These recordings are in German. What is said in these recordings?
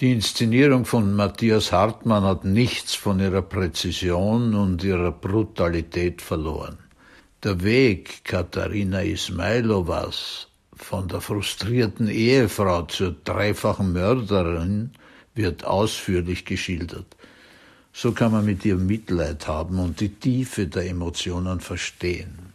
Die Inszenierung von Matthias Hartmann hat nichts von ihrer Präzision und ihrer Brutalität verloren. Der Weg Katharina Ismailovas von der frustrierten Ehefrau zur dreifachen Mörderin wird ausführlich geschildert. So kann man mit ihr Mitleid haben und die Tiefe der Emotionen verstehen.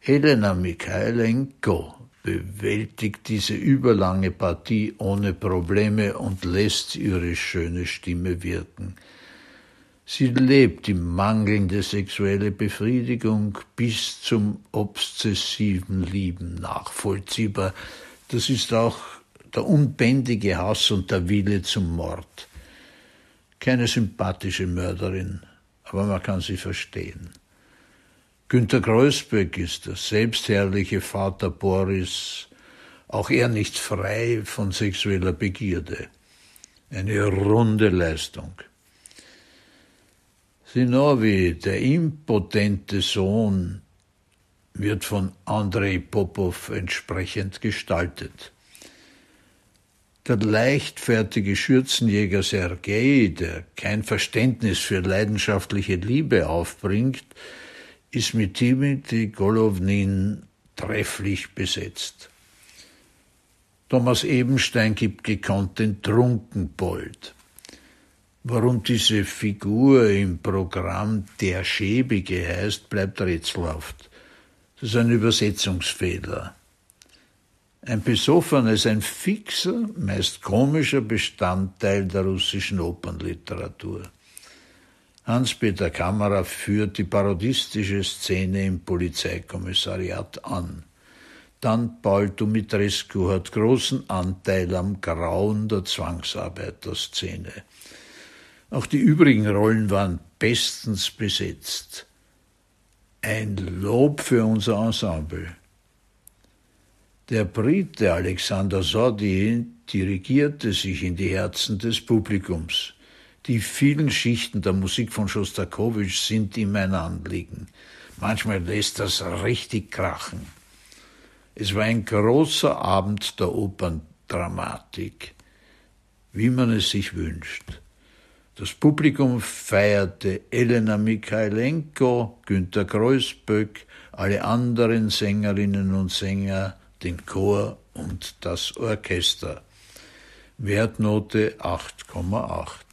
Elena Mikhailenko bewältigt diese überlange Partie ohne Probleme und lässt ihre schöne Stimme wirken. Sie lebt die mangelnde sexuelle Befriedigung bis zum obsessiven Lieben nachvollziehbar. Das ist auch der unbändige Hass und der Wille zum Mord. Keine sympathische Mörderin, aber man kann sie verstehen. Günter Kreuzberg ist der selbstherrliche Vater Boris, auch er nicht frei von sexueller Begierde. Eine runde Leistung. Sinovi, der impotente Sohn, wird von Andrei Popov entsprechend gestaltet. Der leichtfertige Schürzenjäger Sergei, der kein Verständnis für leidenschaftliche Liebe aufbringt, ist mit Dimitri Golovnin trefflich besetzt. Thomas Ebenstein gibt gekonnt den Trunkenbold. Warum diese Figur im Programm der Schäbige heißt, bleibt rätselhaft. Das ist ein Übersetzungsfehler. Ein Besoffener ist ein fixer, meist komischer Bestandteil der russischen Opernliteratur. Hans-Peter Kammerer führt die parodistische Szene im Polizeikommissariat an. Dann Paul Dumitrescu hat großen Anteil am Grauen der Zwangsarbeiterszene. Auch die übrigen Rollen waren bestens besetzt. Ein Lob für unser Ensemble. Der Brite Alexander Sodi dirigierte sich in die Herzen des Publikums. Die vielen Schichten der Musik von Schostakowitsch sind ihm ein Anliegen. Manchmal lässt das richtig krachen. Es war ein großer Abend der Operndramatik, wie man es sich wünscht. Das Publikum feierte Elena Mikhailenko, Günter Kreuzböck, alle anderen Sängerinnen und Sänger, den Chor und das Orchester. Wertnote 8,8.